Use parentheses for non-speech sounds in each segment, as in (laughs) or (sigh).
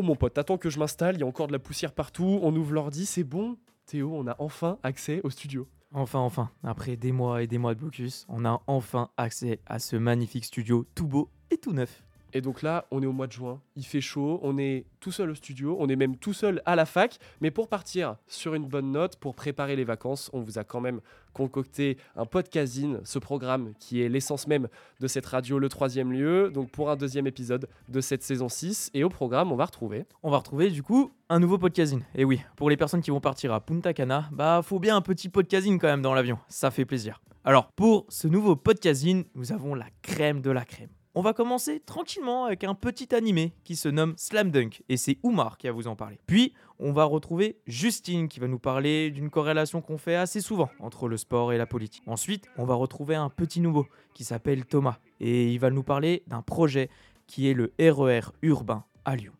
Oh mon pote, attends que je m'installe, il y a encore de la poussière partout, on ouvre l'ordi, c'est bon Théo, on a enfin accès au studio. Enfin, enfin, après des mois et des mois de blocus, on a enfin accès à ce magnifique studio tout beau et tout neuf. Et donc là, on est au mois de juin, il fait chaud, on est tout seul au studio, on est même tout seul à la fac, mais pour partir sur une bonne note, pour préparer les vacances, on vous a quand même concocté un podcasting, ce programme qui est l'essence même de cette radio, le troisième lieu, donc pour un deuxième épisode de cette saison 6. Et au programme, on va retrouver On va retrouver du coup un nouveau podcasting. Et oui, pour les personnes qui vont partir à Punta Cana, bah faut bien un petit podcasting quand même dans l'avion, ça fait plaisir. Alors, pour ce nouveau podcasting, nous avons la crème de la crème. On va commencer tranquillement avec un petit animé qui se nomme Slam Dunk et c'est Oumar qui va vous en parler. Puis on va retrouver Justine qui va nous parler d'une corrélation qu'on fait assez souvent entre le sport et la politique. Ensuite, on va retrouver un petit nouveau qui s'appelle Thomas et il va nous parler d'un projet qui est le RER urbain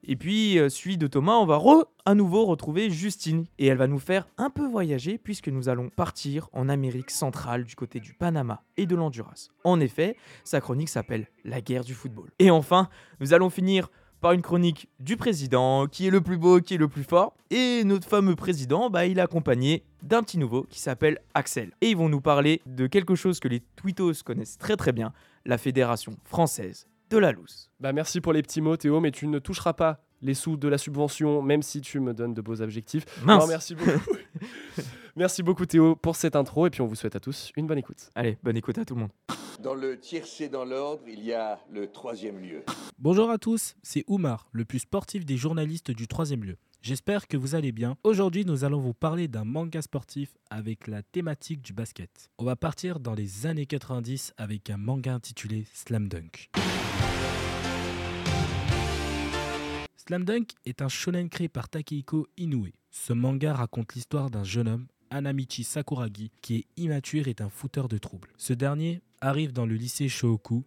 Et puis, euh, suite de Thomas, on va à nouveau retrouver Justine. Et elle va nous faire un peu voyager puisque nous allons partir en Amérique centrale du côté du Panama et de l'Honduras. En effet, sa chronique s'appelle La guerre du football. Et enfin, nous allons finir par une chronique du président, qui est le plus beau, qui est le plus fort. Et notre fameux président, bah, il est accompagné d'un petit nouveau qui s'appelle Axel. Et ils vont nous parler de quelque chose que les twittos connaissent très très bien, la Fédération française de la loose. Bah merci pour les petits mots Théo, mais tu ne toucheras pas les sous de la subvention, même si tu me donnes de beaux objectifs. Mince. Non, merci beaucoup. (laughs) merci beaucoup Théo pour cette intro, et puis on vous souhaite à tous une bonne écoute. Allez, bonne écoute à tout le monde. Dans le tiercé dans l'ordre, il y a le troisième lieu. Bonjour à tous, c'est Oumar, le plus sportif des journalistes du troisième lieu. J'espère que vous allez bien. Aujourd'hui, nous allons vous parler d'un manga sportif avec la thématique du basket. On va partir dans les années 90 avec un manga intitulé Slam Dunk. Slam Dunk est un shonen créé par Takehiko Inoue. Ce manga raconte l'histoire d'un jeune homme, Anamichi Sakuragi, qui est immature et un fouteur de troubles. Ce dernier arrive dans le lycée Shohoku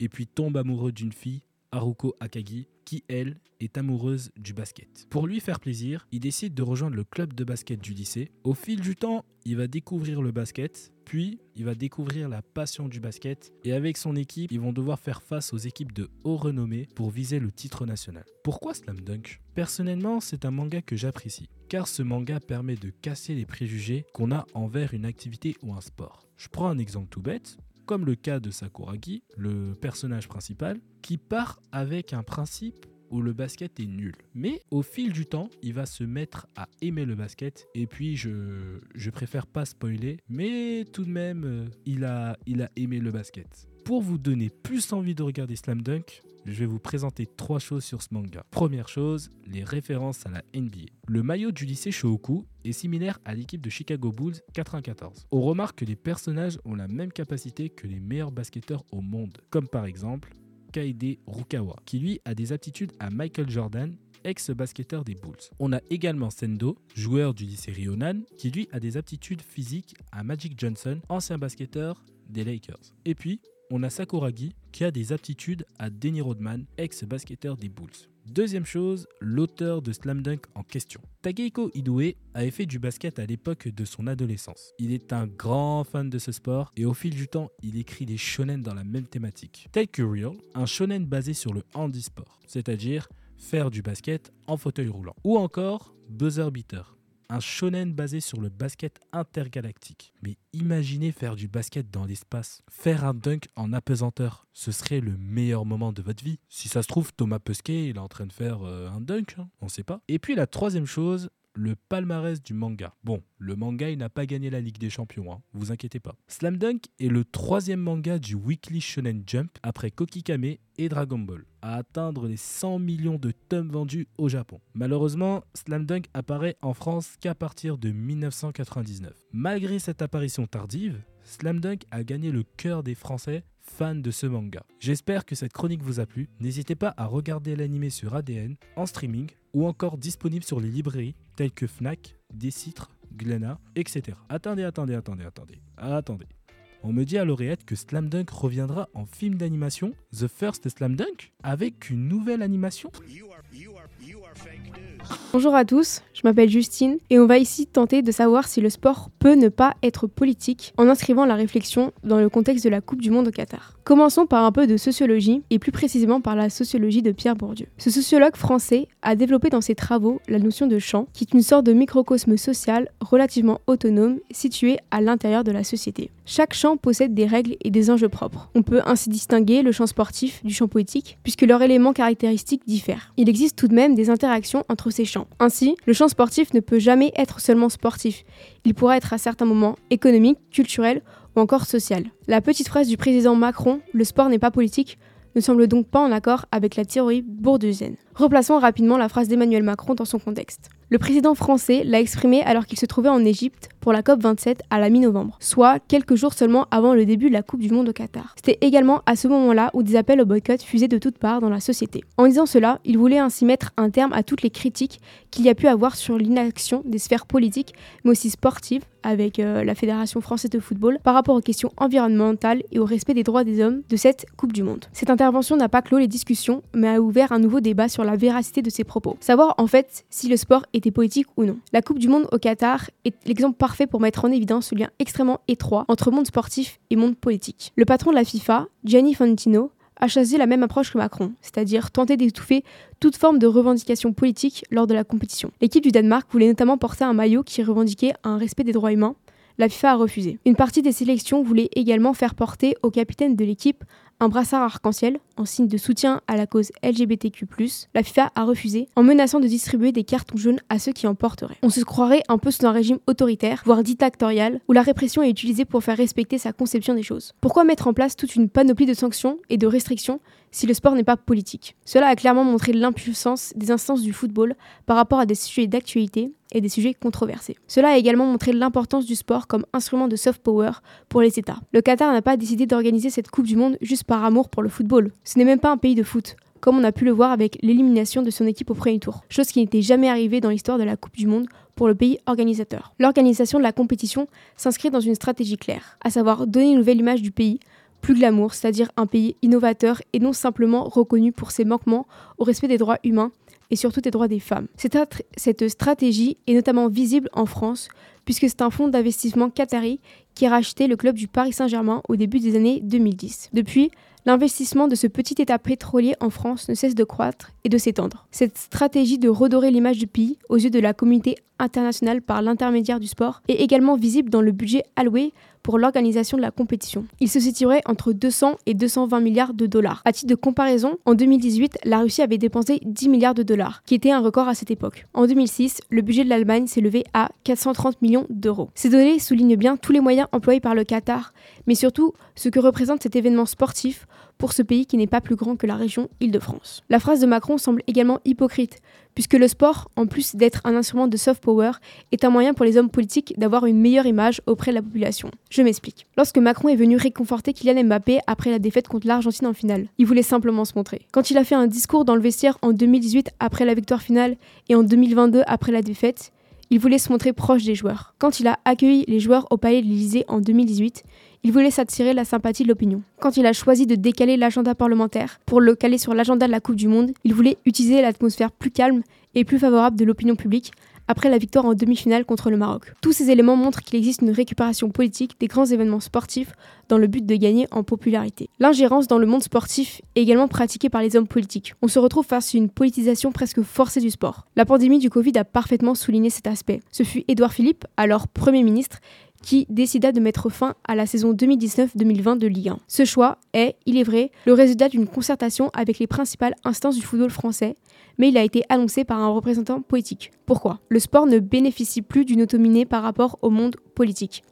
et puis tombe amoureux d'une fille, Haruko Akagi, qui elle est amoureuse du basket. Pour lui faire plaisir, il décide de rejoindre le club de basket du lycée. Au fil du temps, il va découvrir le basket, puis il va découvrir la passion du basket et avec son équipe, ils vont devoir faire face aux équipes de haut renommée pour viser le titre national. Pourquoi Slam Dunk? Personnellement, c'est un manga que j'apprécie, car ce manga permet de casser les préjugés qu'on a envers une activité ou un sport. Je prends un exemple tout bête, comme le cas de Sakuragi, le personnage principal, qui part avec un principe où le basket est nul. Mais au fil du temps, il va se mettre à aimer le basket. Et puis, je, préfère pas spoiler, mais tout de même, euh, il a, il a aimé le basket. Pour vous donner plus envie de regarder Slam Dunk, je vais vous présenter trois choses sur ce manga. Première chose, les références à la NBA. Le maillot du lycée Shohoku est similaire à l'équipe de Chicago Bulls 94. On remarque que les personnages ont la même capacité que les meilleurs basketteurs au monde, comme par exemple Kaede Rukawa, qui lui a des aptitudes à Michael Jordan, ex-basketteur des Bulls. On a également Sendo, joueur du lycée Ryonan, qui lui a des aptitudes physiques à Magic Johnson, ancien basketteur des Lakers. Et puis, on a Sakuragi, qui a des aptitudes à Denny Rodman, ex-basketteur des Bulls. Deuxième chose, l'auteur de Slam Dunk en question. Takehiko Inoue avait fait du basket à l'époque de son adolescence. Il est un grand fan de ce sport et au fil du temps, il écrit des shonen dans la même thématique. Tel que Real, un shonen basé sur le handisport, c'est-à-dire faire du basket en fauteuil roulant. Ou encore Buzzer Beater, un shonen basé sur le basket intergalactique. Mais imaginez faire du basket dans l'espace. Faire un dunk en apesanteur, ce serait le meilleur moment de votre vie. Si ça se trouve, Thomas Pesquet, il est en train de faire euh, un dunk, hein, on sait pas. Et puis la troisième chose, le palmarès du manga. Bon, le manga, il n'a pas gagné la Ligue des Champions, hein, vous inquiétez pas. Slam Dunk est le troisième manga du Weekly Shonen Jump après Kokikame et Dragon Ball, à atteindre les 100 millions de tomes vendus au Japon. Malheureusement, Slam Dunk apparaît en France qu'à partir de 1999. Malgré cette apparition tardive, Slam Dunk a gagné le cœur des Français fans de ce manga. J'espère que cette chronique vous a plu. N'hésitez pas à regarder l'animé sur ADN, en streaming ou encore disponible sur les librairies telles que Fnac, Décitre, Glénat, etc. Attendez, attendez, attendez, attendez, attendez. On me dit à l'oreillette que Slam Dunk reviendra en film d'animation, The First Slam Dunk, avec une nouvelle animation Bonjour à tous, je m'appelle Justine et on va ici tenter de savoir si le sport peut ne pas être politique en inscrivant la réflexion dans le contexte de la Coupe du Monde au Qatar. Commençons par un peu de sociologie et plus précisément par la sociologie de Pierre Bourdieu. Ce sociologue français a développé dans ses travaux la notion de champ, qui est une sorte de microcosme social relativement autonome situé à l'intérieur de la société. Chaque champ possède des règles et des enjeux propres. On peut ainsi distinguer le champ sportif du champ politique puisque leurs éléments caractéristiques diffèrent. Il existe tout de même des interactions entre ces champs. Ainsi, le champ sportif ne peut jamais être seulement sportif. Il pourra être à certains moments économique, culturel ou encore social. La petite phrase du président Macron, le sport n'est pas politique, ne semble donc pas en accord avec la théorie bourdieusienne. Replaçons rapidement la phrase d'Emmanuel Macron dans son contexte. Le président français l'a exprimé alors qu'il se trouvait en Égypte pour la COP27 à la mi-novembre, soit quelques jours seulement avant le début de la Coupe du Monde au Qatar. C'était également à ce moment-là où des appels au boycott fusaient de toutes parts dans la société. En disant cela, il voulait ainsi mettre un terme à toutes les critiques qu'il y a pu avoir sur l'inaction des sphères politiques, mais aussi sportives, avec euh, la Fédération française de football, par rapport aux questions environnementales et au respect des droits des hommes de cette Coupe du Monde. Cette intervention n'a pas clos les discussions, mais a ouvert un nouveau débat sur la véracité de ses propos. Savoir en fait si le sport était politique ou non. La Coupe du Monde au Qatar est l'exemple parfait pour mettre en évidence ce lien extrêmement étroit entre monde sportif et monde politique. Le patron de la FIFA, Gianni Fantino, a choisi la même approche que Macron, c'est-à-dire tenter d'étouffer toute forme de revendication politique lors de la compétition. L'équipe du Danemark voulait notamment porter un maillot qui revendiquait un respect des droits humains. La FIFA a refusé. Une partie des sélections voulait également faire porter au capitaine de l'équipe un brassard arc-en-ciel en signe de soutien à la cause LGBTQ+. La FIFA a refusé en menaçant de distribuer des cartons jaunes à ceux qui en porteraient. On se croirait un peu sous un régime autoritaire, voire dictatorial, où la répression est utilisée pour faire respecter sa conception des choses. Pourquoi mettre en place toute une panoplie de sanctions et de restrictions si le sport n'est pas politique Cela a clairement montré l'impuissance des instances du football par rapport à des sujets d'actualité et des sujets controversés. Cela a également montré l'importance du sport comme instrument de soft power pour les États. Le Qatar n'a pas décidé d'organiser cette Coupe du Monde juste par amour pour le football. Ce n'est même pas un pays de foot, comme on a pu le voir avec l'élimination de son équipe au premier tour, chose qui n'était jamais arrivée dans l'histoire de la Coupe du Monde pour le pays organisateur. L'organisation de la compétition s'inscrit dans une stratégie claire, à savoir donner une nouvelle image du pays, plus glamour, c'est-à-dire un pays innovateur et non simplement reconnu pour ses manquements au respect des droits humains et surtout des droits des femmes. Cette, stratégie est notamment visible en France, puisque c'est un fonds d'investissement qatari qui a racheté le club du Paris Saint-Germain au début des années 2010. Depuis, L'investissement de ce petit État pétrolier en France ne cesse de croître et de s'étendre. Cette stratégie de redorer l'image du pays aux yeux de la communauté internationale par l'intermédiaire du sport est également visible dans le budget alloué pour l'organisation de la compétition. Il se situerait entre 200 et 220 milliards de dollars. À titre de comparaison, en 2018, la Russie avait dépensé 10 milliards de dollars, qui était un record à cette époque. En 2006, le budget de l'Allemagne s'est levé à 430 millions d'euros. Ces données soulignent bien tous les moyens employés par le Qatar, mais surtout ce que représente cet événement sportif pour ce pays qui n'est pas plus grand que la région Île-de-France. La phrase de Macron semble également hypocrite, puisque le sport, en plus d'être un instrument de soft power, est un moyen pour les hommes politiques d'avoir une meilleure image auprès de la population. Je m'explique. Lorsque Macron est venu réconforter Kylian Mbappé après la défaite contre l'Argentine en finale, il voulait simplement se montrer. Quand il a fait un discours dans le vestiaire en 2018 après la victoire finale et en 2022 après la défaite, il voulait se montrer proche des joueurs. Quand il a accueilli les joueurs au Palais de l'Élysée en 2018, il voulait s'attirer la sympathie de l'opinion. Quand il a choisi de décaler l'agenda parlementaire pour le caler sur l'agenda de la Coupe du Monde, il voulait utiliser l'atmosphère plus calme et plus favorable de l'opinion publique après la victoire en demi-finale contre le Maroc. Tous ces éléments montrent qu'il existe une récupération politique des grands événements sportifs dans le but de gagner en popularité. L'ingérence dans le monde sportif est également pratiquée par les hommes politiques. On se retrouve face à une politisation presque forcée du sport. La pandémie du Covid a parfaitement souligné cet aspect. Ce fut Édouard Philippe, alors Premier ministre, qui décida de mettre fin à la saison 2019-2020 de Ligue 1. Ce choix est, il est vrai, le résultat d'une concertation avec les principales instances du football français, mais il a été annoncé par un représentant politique. Pourquoi? Le sport ne bénéficie plus d'une autonomie par rapport au monde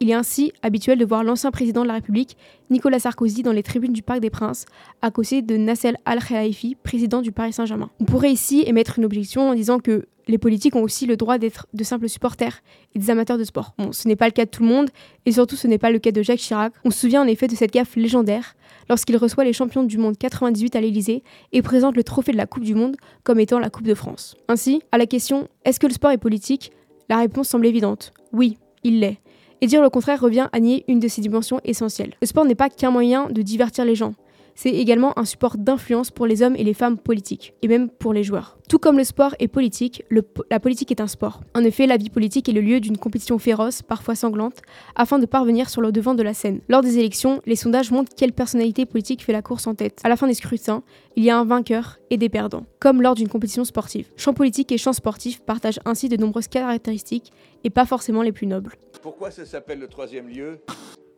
Il est ainsi habituel de voir l'ancien président de la République, Nicolas Sarkozy, dans les tribunes du Parc des Princes, à côté de Nassel Al-Khelaifi, président du Paris Saint-Germain. On pourrait ici émettre une objection en disant que les politiques ont aussi le droit d'être de simples supporters et des amateurs de sport. Bon, ce n'est pas le cas de tout le monde, et surtout ce n'est pas le cas de Jacques Chirac. On se souvient en effet de cette gaffe légendaire lorsqu'il reçoit les champions du monde 98 à l'Elysée et présente le trophée de la Coupe du Monde comme étant la Coupe de France. Ainsi, à la question Est-ce que le sport est politique? La réponse semble évidente. Oui, il l'est. Et dire le contraire revient à nier une de ses dimensions essentielles. Le sport n'est pas qu'un moyen de divertir les gens, c'est également un support d'influence pour les hommes et les femmes politiques, et même pour les joueurs. Tout comme le sport est politique, le po- la politique est un sport. En effet, la vie politique est le lieu d'une compétition féroce, parfois sanglante, afin de parvenir sur le devant de la scène. Lors des élections, les sondages montrent quelle personnalité politique fait la course en tête. À la fin des scrutins, il y a un vainqueur et des perdants, comme lors d'une compétition sportive. Champ politique et champ sportif partagent ainsi de nombreuses caractéristiques, et pas forcément les plus nobles. Pourquoi ça s'appelle le troisième lieu?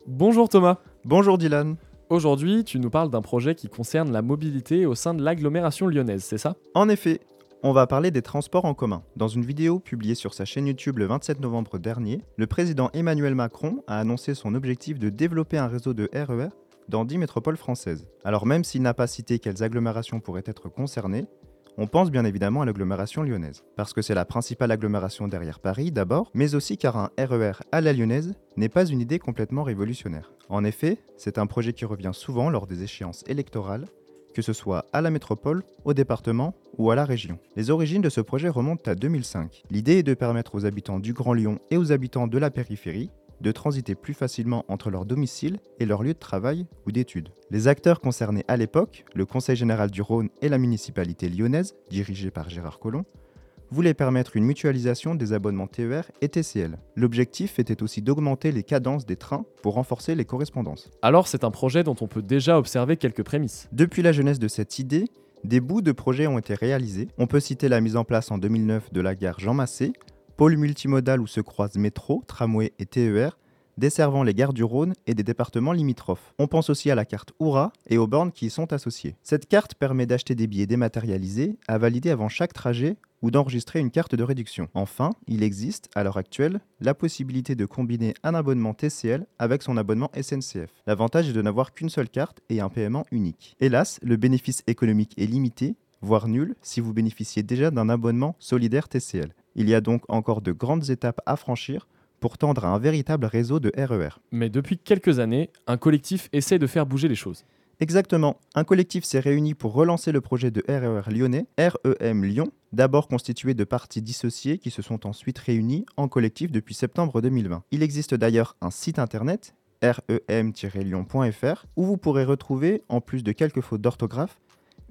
Bonjour Thomas. Bonjour Dylan. Aujourd'hui, tu nous parles d'un projet qui concerne la mobilité au sein de l'agglomération lyonnaise, c'est ça? En effet, on va parler des transports en commun. Dans une vidéo publiée sur sa chaîne YouTube le 27 novembre dernier, le président Emmanuel Macron a annoncé son objectif de développer un réseau de RER dans 10 métropoles françaises. Alors même s'il n'a pas cité quelles agglomérations pourraient être concernées, on pense bien évidemment à l'agglomération lyonnaise, parce que c'est la principale agglomération derrière Paris d'abord, mais aussi car un RER à la lyonnaise n'est pas une idée complètement révolutionnaire. En effet, c'est un projet qui revient souvent lors des échéances électorales, que ce soit à la métropole, au département ou à la région. Les origines de ce projet remontent à 2005. L'idée est de permettre aux habitants du Grand Lyon et aux habitants de la périphérie de transiter plus facilement entre leur domicile et leur lieu de travail ou d'études. Les acteurs concernés à l'époque, le Conseil général du Rhône et la municipalité lyonnaise, dirigée par Gérard Collomb, voulaient permettre une mutualisation des abonnements TER et TCL. L'objectif était aussi d'augmenter les cadences des trains pour renforcer les correspondances. Alors c'est un projet dont on peut déjà observer quelques prémices. Depuis la jeunesse de cette idée, des bouts de projets ont été réalisés. On peut citer la mise en place en 2009 de la gare Jean Massé, pôle multimodal où se croisent métro, tramway et TER, desservant les gares du Rhône et des départements limitrophes. On pense aussi à la carte Oura et aux bornes qui y sont associées. Cette carte permet d'acheter des billets dématérialisés à valider avant chaque trajet ou d'enregistrer une carte de réduction. Enfin, il existe, à l'heure actuelle, la possibilité de combiner un abonnement TCL avec son abonnement SNCF. L'avantage est de n'avoir qu'une seule carte et un paiement unique. Hélas, le bénéfice économique est limité, voire nul, si vous bénéficiez déjà d'un abonnement solidaire TCL. Il y a donc encore de grandes étapes à franchir pour tendre à un véritable réseau de E RER. Mais depuis quelques années, un collectif essaie de faire bouger les choses. Exactement, un collectif s'est réuni pour relancer le projet de RER lyonnais, REM Lyon, d'abord constitué de parties dissociées qui se sont ensuite réunies en collectif depuis septembre 2020. Il existe d'ailleurs un site internet, rem-lyon.fr, où vous pourrez retrouver, en plus de quelques fautes d'orthographe,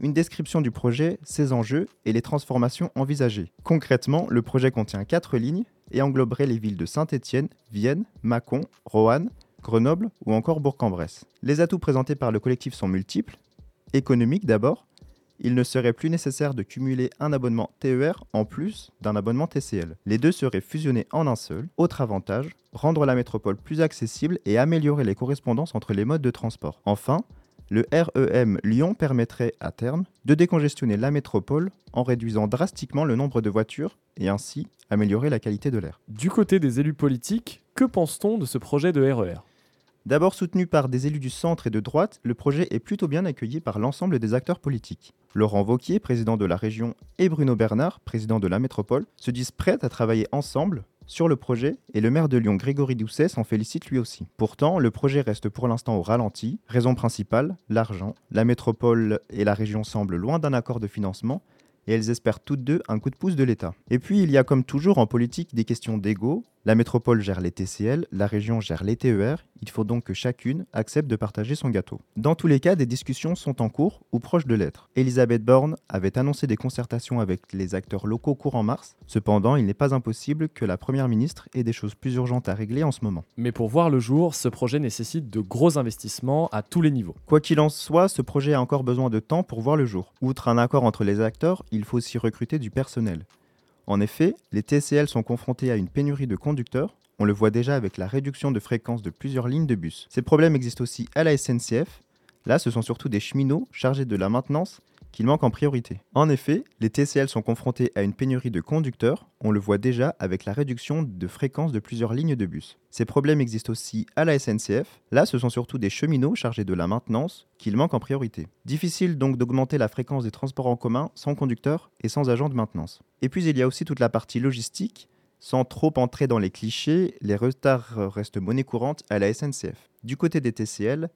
une description du projet, ses enjeux et les transformations envisagées. Concrètement, le projet contient quatre lignes et engloberait les villes de Saint-Étienne, Vienne, Mâcon, Roanne, Grenoble ou encore Bourg-en-Bresse. Les atouts présentés par le collectif sont multiples. Économique d'abord, il ne serait plus nécessaire de cumuler un abonnement TER en plus d'un abonnement TCL. Les deux seraient fusionnés en un seul. Autre avantage, rendre la métropole plus accessible et améliorer les correspondances entre les modes de transport. Enfin, le REM Lyon permettrait à terme de décongestionner la métropole en réduisant drastiquement le nombre de voitures et ainsi améliorer la qualité de l'air. Du côté des élus politiques, que pense-t-on de ce projet de E RER D'abord soutenu par des élus du centre et de droite, le projet est plutôt bien accueilli par l'ensemble des acteurs politiques. Laurent Vauquier, président de la région, et Bruno Bernard, président de la métropole, se disent prêts à travailler ensemble sur le projet et le maire de Lyon, Grégory Doucet, s'en félicite lui aussi. Pourtant, le projet reste pour l'instant au ralenti. Raison principale, l'argent. La métropole et la région semblent loin d'un accord de financement et elles espèrent toutes deux un coup de pouce de l'État. Et puis, il y a comme toujours en politique des questions d'ego. La métropole gère les TCL, la région gère les TER, il faut donc que chacune accepte de partager son gâteau. Dans tous les cas, des discussions sont en cours ou proches de l'être. Elisabeth Borne avait annoncé des concertations avec les acteurs locaux courant mars. Cependant, il n'est pas impossible que la Première ministre ait des choses plus urgentes à régler en ce moment. Mais pour voir le jour, ce projet nécessite de gros investissements à tous les niveaux. Quoi qu'il en soit, ce projet a encore besoin de temps pour voir le jour. Outre un accord entre les acteurs, il faut aussi recruter du personnel. En effet, les TCL sont confrontés à une pénurie de conducteurs. on le voit déjà avec la réduction de fréquence de plusieurs lignes de bus. Ces problèmes existent aussi à la SNCF. Là, ce sont surtout des cheminots chargés de la maintenance qu'il manque en priorité. En effet, les TCL sont confrontés à une pénurie de conducteurs, on le voit déjà avec la réduction de fréquence de plusieurs lignes de bus. Ces problèmes existent aussi à la SNCF, là ce sont surtout des cheminots chargés de la maintenance qu'il manque en priorité. Difficile donc d'augmenter la fréquence des transports en commun sans conducteurs et sans agents de maintenance. Et puis il y a aussi toute la partie logistique, sans trop entrer dans les clichés, les retards restent monnaie courante à la SNCF. Du côté des TCL,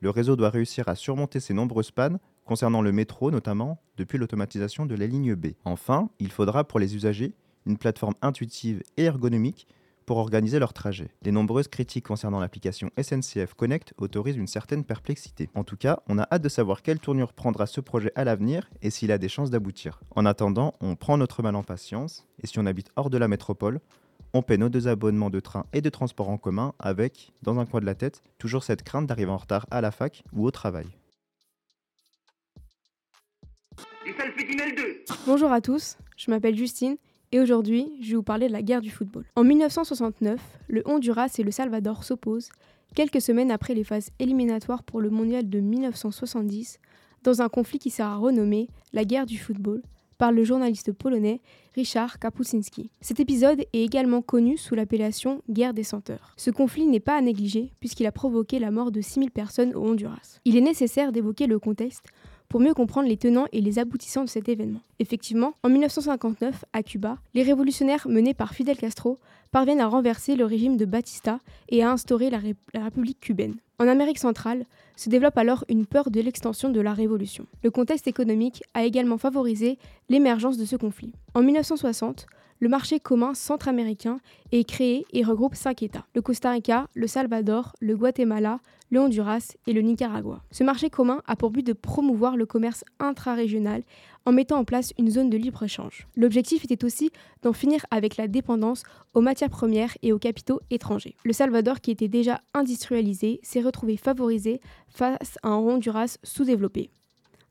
le réseau doit réussir à surmonter ces nombreuses pannes concernant le métro notamment, depuis l'automatisation de la ligne B. Enfin, il faudra pour les usagers une plateforme intuitive et ergonomique pour organiser leur trajet. Les nombreuses critiques concernant l'application SNCF Connect autorisent une certaine perplexité. En tout cas, on a hâte de savoir quelle tournure prendra ce projet à l'avenir et s'il a des chances d'aboutir. En attendant, on prend notre mal en patience et si on habite hors de la métropole, on paie nos deux abonnements de train et de transport en commun avec, dans un coin de la tête, toujours cette crainte d'arriver en retard à la fac ou au travail. Bonjour à tous, je m'appelle Justine et aujourd'hui je vais vous parler de la guerre du football. En 1969, le Honduras et le Salvador s'opposent quelques semaines après les phases éliminatoires pour le mondial de 1970 dans un conflit qui sera renommé la guerre du football par le journaliste polonais Richard Kapuscinski. Cet épisode est également connu sous l'appellation guerre des senteurs. Ce conflit n'est pas à négliger puisqu'il a provoqué la mort de 6000 personnes au Honduras. Il est nécessaire d'évoquer le contexte pour mieux comprendre les tenants et les aboutissants de cet événement. Effectivement, en 1959, à Cuba, les révolutionnaires menés par Fidel Castro parviennent à renverser le régime de Batista et à instaurer la, République cubaine. En Amérique centrale, se développe alors une peur de l'extension de la révolution. Le contexte économique a également favorisé l'émergence de ce conflit. En 1960, le marché commun centra-américain est créé et regroupe cinq États le Costa Rica, le Salvador, le Guatemala, le Honduras et le Nicaragua. Ce marché commun a pour but de promouvoir le commerce intra-régional en mettant en place une zone de libre-échange. L'objectif était aussi d'en finir avec la dépendance aux matières premières et aux capitaux étrangers. Le Salvador, qui était déjà industrialisé, s'est retrouvé favorisé face à un Honduras sous-développé.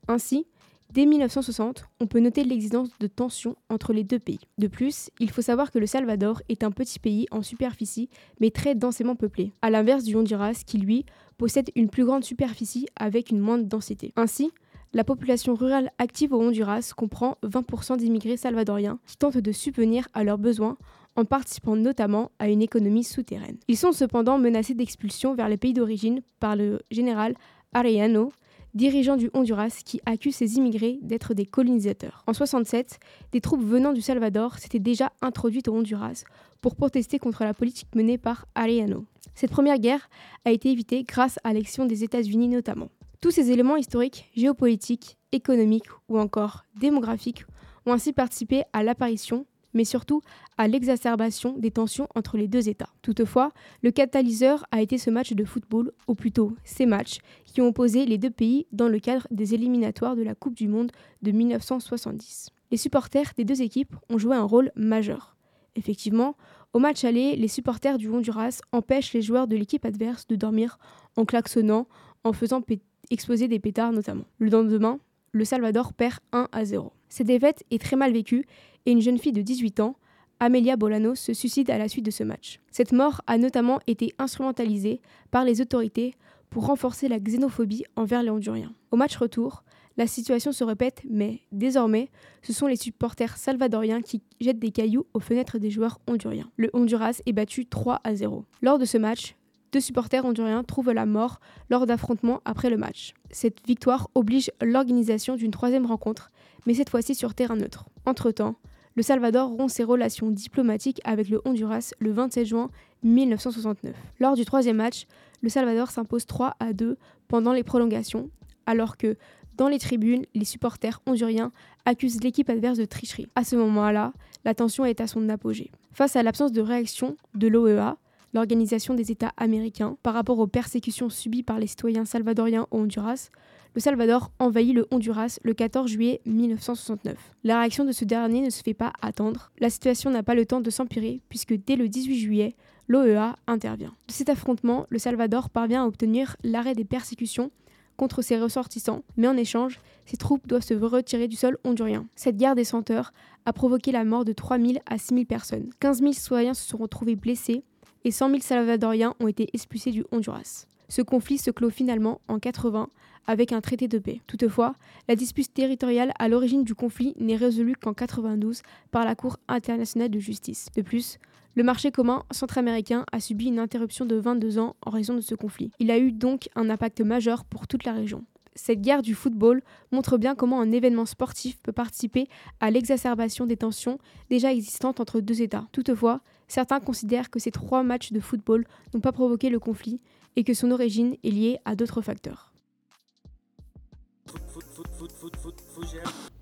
Ainsi, Dès 1960, on peut noter l'existence de tensions entre les deux pays. De plus, il faut savoir que le Salvador est un petit pays en superficie, mais très densément peuplé, à l'inverse du Honduras qui, lui, possède une plus grande superficie avec une moindre densité. Ainsi, la population rurale active au Honduras comprend 20% d'immigrés salvadoriens qui tentent de subvenir à leurs besoins en participant notamment à une économie souterraine. Ils sont cependant menacés d'expulsion vers les pays d'origine par le général Arellano, dirigeant du Honduras qui accuse ses immigrés d'être des colonisateurs. En 67, des troupes venant du Salvador s'étaient déjà introduites au Honduras pour protester contre la politique menée par Arellano. Cette première guerre a été évitée grâce à l'action des États-Unis notamment. Tous ces éléments historiques, géopolitiques, économiques ou encore démographiques ont ainsi participé à l'apparition mais surtout à l'exacerbation des tensions entre les deux États. Toutefois, le catalyseur a été ce match de football, ou plutôt ces matchs, qui ont opposé les deux pays dans le cadre des éliminatoires de la Coupe du Monde de 1970. Les supporters des deux équipes ont joué un rôle majeur. Effectivement, au match aller, les supporters du Honduras empêchent les joueurs de l'équipe adverse de dormir en klaxonnant, en faisant exploser des pétards notamment. Le lendemain, le Salvador perd 1 à 0. Cette défaite est très mal vécue et une jeune fille de 18 ans, Amelia Bolanos, se suicide à la suite de ce match. Cette mort a notamment été instrumentalisée par les autorités pour renforcer la xénophobie envers les Honduriens. Au match retour, la situation se répète, mais désormais, ce sont les supporters salvadoriens qui jettent des cailloux aux fenêtres des joueurs honduriens. Le Honduras est battu 3 à 0. Lors de ce match, deux supporters honduriens trouvent la mort lors d'affrontements après le match. Cette victoire oblige l'organisation d'une troisième rencontre, mais cette fois-ci sur terrain neutre. Entre-temps, le Salvador rompt ses relations diplomatiques avec le Honduras le 27 juin 1969. Lors du troisième match, le Salvador s'impose 3 à 2 pendant les prolongations, alors que dans les tribunes, les supporters honduriens accusent l'équipe adverse de tricherie. À ce moment-là, la tension est à son apogée. Face à l'absence de réaction de l'OEA, l'Organisation des États américains, par rapport aux persécutions subies par les citoyens salvadoriens au Honduras, le Salvador envahit le Honduras le 14 juillet 1969. La réaction de ce dernier ne se fait pas attendre. La situation n'a pas le temps de s'empirer puisque dès le 18 juillet, l'OEA intervient. De cet affrontement, le Salvador parvient à obtenir l'arrêt des persécutions contre ses ressortissants, mais en échange, ses troupes doivent se retirer du sol hondurien. Cette guerre des senteurs a provoqué la mort de 3000 à 6000 personnes. 15 000 citoyens se sont retrouvés blessés et 100 000 Salvadoriens ont été expulsés du Honduras. Ce conflit se clôt finalement en 80 avec un traité de paix. Toutefois, la dispute territoriale à l'origine du conflit n'est résolue qu'en 92 par la Cour internationale de justice. De plus, le marché commun centra-américain a subi une interruption de 22 ans en raison de ce conflit. Il a eu donc un impact majeur pour toute la région. Cette guerre du football montre bien comment un événement sportif peut participer à l'exacerbation des tensions déjà existantes entre deux États. Toutefois, certains considèrent que ces trois matchs de football n'ont pas provoqué le conflit et que son origine est liée à d'autres facteurs.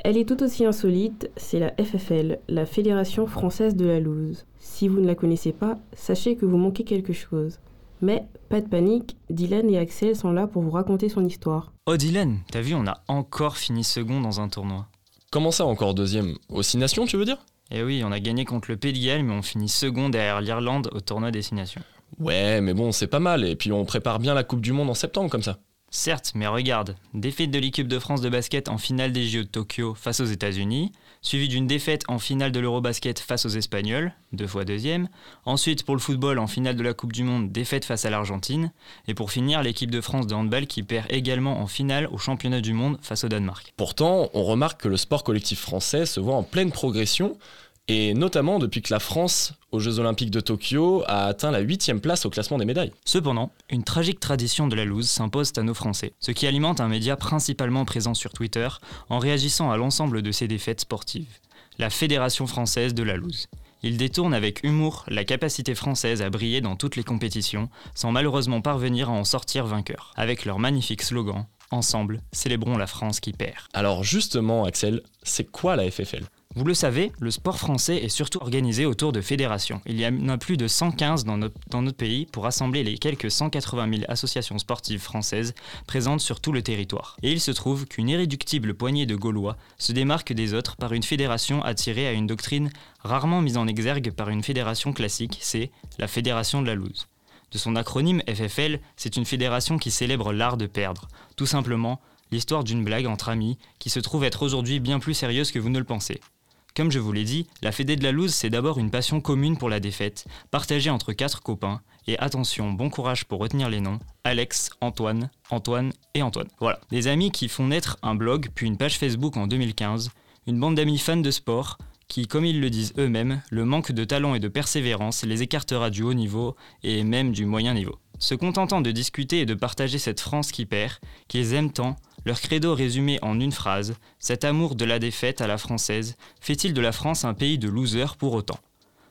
Elle est tout aussi insolite, c'est la FFL, la Fédération française de la loose. Si vous ne la connaissez pas, sachez que vous manquez quelque chose. Mais pas de panique, Dylan et Axel sont là pour vous raconter son histoire. Oh Dylan, t'as vu, on a encore fini second dans un tournoi. Comment ça encore deuxième? Aux Six Nations, tu veux dire? Eh oui, on a gagné contre le Pays de Galles, mais on finit second derrière l'Irlande au tournoi des Six Nations. Ouais, mais bon, c'est pas mal, et puis on prépare bien la Coupe du Monde en septembre comme ça. Certes, mais regarde, défaite de l'équipe de France de basket en finale des JO de Tokyo face aux États-Unis, suivie d'une défaite en finale de l'Eurobasket face aux Espagnols, deux fois deuxième, ensuite pour le football en finale de la Coupe du Monde, défaite face à l'Argentine, et pour finir l'équipe de France de handball qui perd également en finale au championnat du monde face au Danemark. Pourtant, on remarque que le sport collectif français se voit en pleine progression, et notamment depuis que la France, aux Jeux Olympiques de Tokyo, a atteint la 8 place au classement des médailles. Cependant, une tragique tradition de la loose s'impose à nos Français, ce qui alimente un média principalement présent sur Twitter en réagissant à l'ensemble de ces défaites sportives. La Fédération française de la loose. Ils détournent avec humour la capacité française à briller dans toutes les compétitions, sans malheureusement parvenir à en sortir vainqueur, avec leur magnifique slogan Ensemble, célébrons la France qui perd. Alors justement, Axel, c'est quoi la FFL vous le savez, le sport français est surtout organisé autour de fédérations. Il y en a plus de 115 dans notre, pays pour rassembler les quelques 180 000 associations sportives françaises présentes sur tout le territoire. Et il se trouve qu'une irréductible poignée de Gaulois se démarque des autres par une fédération attirée à une doctrine rarement mise en exergue par une fédération classique, c'est la Fédération de la loose. De son acronyme FFL, c'est une fédération qui célèbre l'art de perdre. Tout simplement, l'histoire d'une blague entre amis qui se trouve être aujourd'hui bien plus sérieuse que vous ne le pensez. Comme je vous l'ai dit, la Fédé de la loose, c'est d'abord une passion commune pour la défaite, partagée entre quatre copains. Et attention, bon courage pour retenir les noms Alex, Antoine, Antoine et Antoine. Voilà, des amis qui font naître un blog puis une page Facebook en 2015, une bande d'amis fans de sport qui, comme ils le disent eux-mêmes, le manque de talent et de persévérance les écartera du haut niveau et même du moyen niveau. Se contentant de discuter et de partager cette France qui perd, qu'ils aiment tant, leur credo résumé en une phrase, cet amour de la défaite à la française, fait-il de la France un pays de losers pour autant?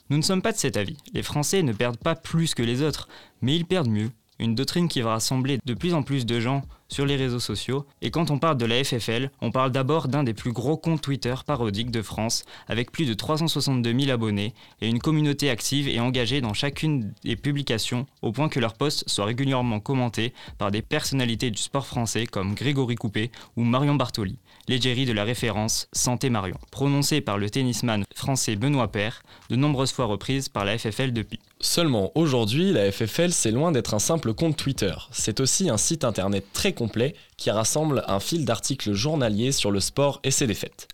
Nous ne sommes pas de cet avis. Les Français ne perdent pas plus que les autres, mais ils perdent mieux, une doctrine qui va rassembler de plus en plus de gens sur les réseaux sociaux. Et quand on parle de la FFL, on parle d'abord d'un des plus gros comptes Twitter parodiques de France, avec plus de 362 000 abonnés et une communauté active et engagée dans chacune des publications, au point que leurs posts soient régulièrement commentés par des personnalités du sport français comme Grégory Coupé ou Marion Bartoli, l'égérie de la référence Santé Marion, prononcée par le tennisman français Benoît Paire, de nombreuses fois reprise par la FFL depuis. Seulement aujourd'hui, la FFL c'est loin d'être un simple compte Twitter. C'est aussi un site internet très complet qui rassemble un fil d'articles journaliers sur le sport et ses défaites.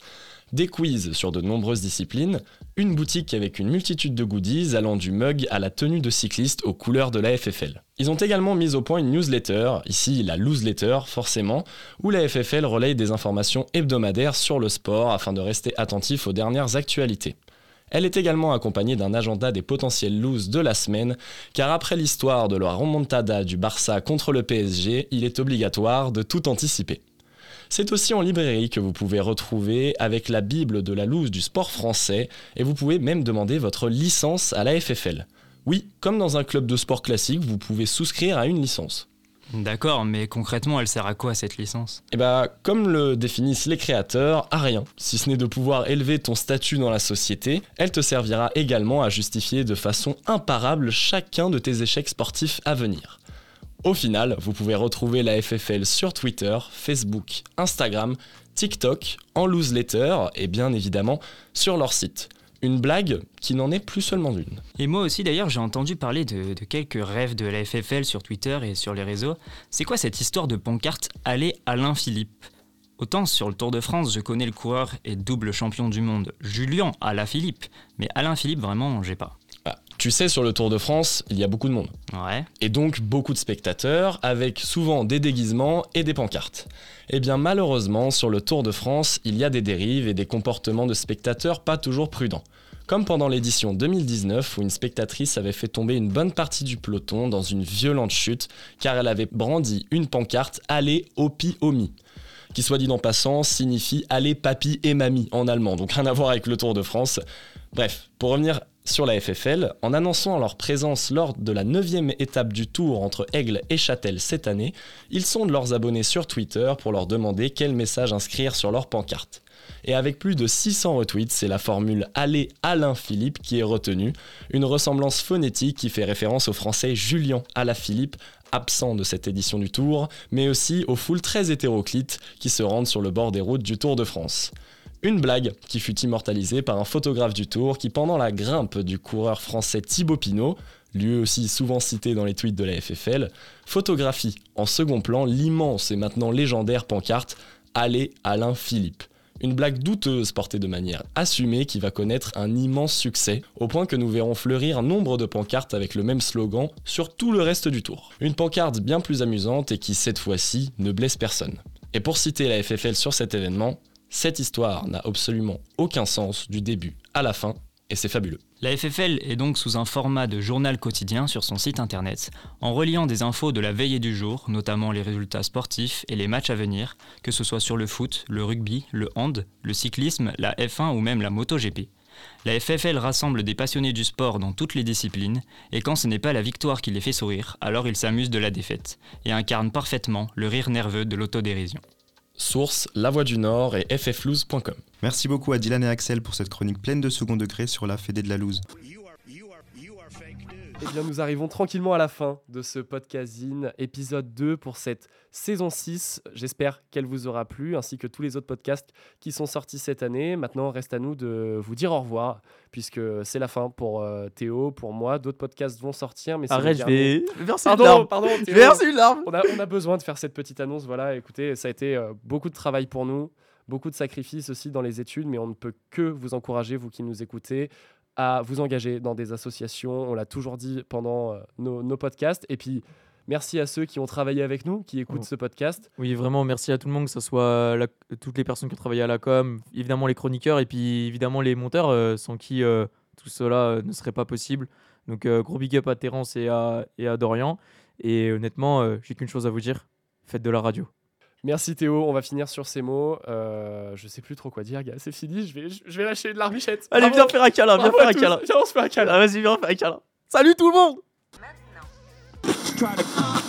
Des quiz sur de nombreuses disciplines, une boutique avec une multitude de goodies allant du mug à la tenue de cycliste aux couleurs de la FFL. Ils ont également mis au point une newsletter, ici la Letter forcément, où la FFL relaye des informations hebdomadaires sur le sport afin de rester attentif aux dernières actualités. Elle est également accompagnée d'un agenda des potentiels loses de la semaine, car après l'histoire de la remontada du Barça contre le PSG, il est obligatoire de tout anticiper. C'est aussi en librairie que vous pouvez retrouver avec la Bible de la loose du sport français, et vous pouvez même demander votre licence à la FFL. Oui, comme dans un club de sport classique, vous pouvez souscrire à une licence. D'accord, mais concrètement, elle sert à quoi cette licence? Eh bah, comme le définissent les créateurs, à rien. Si ce n'est de pouvoir élever ton statut dans la société, elle te servira également à justifier de façon imparable chacun de tes échecs sportifs à venir. Au final, vous pouvez retrouver la FFL sur Twitter, Facebook, Instagram, TikTok, en newsletter et bien évidemment sur leur site une blague qui n'en est plus seulement une. Et moi aussi d'ailleurs j'ai entendu parler de, quelques rêves de la FFL sur Twitter et sur les réseaux. C'est quoi cette histoire de pancarte Allez Alain Philippe Autant sur le Tour de France je connais le coureur et double champion du monde Julien Alain Philippe, mais Alain Philippe vraiment j'ai pas. Tu sais, sur le Tour de France, il y a beaucoup de monde. Ouais. Et donc beaucoup de spectateurs, avec souvent des déguisements et des pancartes. Eh bien malheureusement, sur le Tour de France, il y a des dérives et des comportements de spectateurs pas toujours prudents. Comme pendant l'édition 2019 où une spectatrice avait fait tomber une bonne partie du peloton dans une violente chute car elle avait brandi une pancarte Allez Opi Omi qui soit dit en passant signifie Allez Papi et Mamie en allemand, donc rien à voir avec le Tour de France. Bref, pour revenir sur la FFL, en annonçant leur présence lors de la 9 étape du Tour entre Aigle et Châtel cette année, ils sondent leurs abonnés sur Twitter pour leur demander quel message inscrire sur leur pancarte. Et avec plus de 600 retweets, c'est la formule Allez Alain Philippe qui est retenue, une ressemblance phonétique qui fait référence au français Julien Alaphilippe, absent de cette édition du Tour, mais aussi aux foules très hétéroclites qui se rendent sur le bord des routes du Tour de France. Une blague qui fut immortalisée par un photographe du Tour qui, pendant la grimpe du coureur français Thibaut Pinot, lui aussi souvent cité dans les tweets de la FFL, photographie en second plan l'immense et maintenant légendaire pancarte Allez Alain Philippe. Une blague douteuse portée de manière assumée qui va connaître un immense succès, au point que nous verrons fleurir nombre de pancartes avec le même slogan sur tout le reste du tour. Une pancarte bien plus amusante et qui, cette fois-ci, ne blesse personne. Et pour citer la FFL sur cet événement, cette histoire n'a absolument aucun sens du début à la fin, et c'est fabuleux. La FFL est donc sous un format de journal quotidien sur son site internet, en reliant des infos de la veille et du jour, notamment les résultats sportifs et les matchs à venir, que ce soit sur le foot, le rugby, le hand, le cyclisme, la F1 ou même la MotoGP. La FFL rassemble des passionnés du sport dans toutes les disciplines, et quand ce n'est pas la victoire qui les fait sourire, alors ils s'amusent de la défaite, et incarnent parfaitement le rire nerveux de l'autodérision. Source La Voix du Nord et ffloose.com. Merci beaucoup à Dylan et Axel pour cette chronique pleine de second degré sur la Fédé de la loose. Eh bien, nous arrivons tranquillement à la fin de ce podcasting, épisode 2 pour cette saison 6. J'espère qu'elle vous aura plu, ainsi que tous les autres podcasts qui sont sortis cette année. Maintenant, reste à nous de vous dire au revoir, puisque c'est la fin pour euh, Théo, pour moi. D'autres podcasts vont sortir, mais Arrête, je vais verser une larme. pardon, Théo. verser une larme. On a, on a besoin de faire cette petite annonce. Voilà, écoutez, ça a été euh, beaucoup de travail pour nous, beaucoup de sacrifices aussi dans les études, mais on ne peut que vous encourager, vous qui nous écoutez, à vous engager dans des associations. On l'a toujours dit pendant euh, nos, nos podcasts. Et puis, merci à ceux qui ont travaillé avec nous, qui écoutent Oh. ce podcast. Oui, vraiment, merci à tout le monde, que ce soit la- toutes les personnes qui ont travaillé à la com, évidemment les chroniqueurs et puis évidemment les monteurs, euh, sans qui euh, tout cela euh, ne serait pas possible. Donc, gros big up à Terence et à, et à Dorian. Et honnêtement, j'ai qu'une chose à vous dire faites de la radio. Merci Théo, on va finir sur ces mots. Euh, je sais plus trop quoi dire, gars. C'est fini, je vais, je vais lâcher de larmichette. Allez, Bravo. viens faire un câlin, viens Bravo faire un câlin. Viens, on se fait un câlin. Ah, Vas-y, viens faire un câlin. Salut tout le monde Maintenant.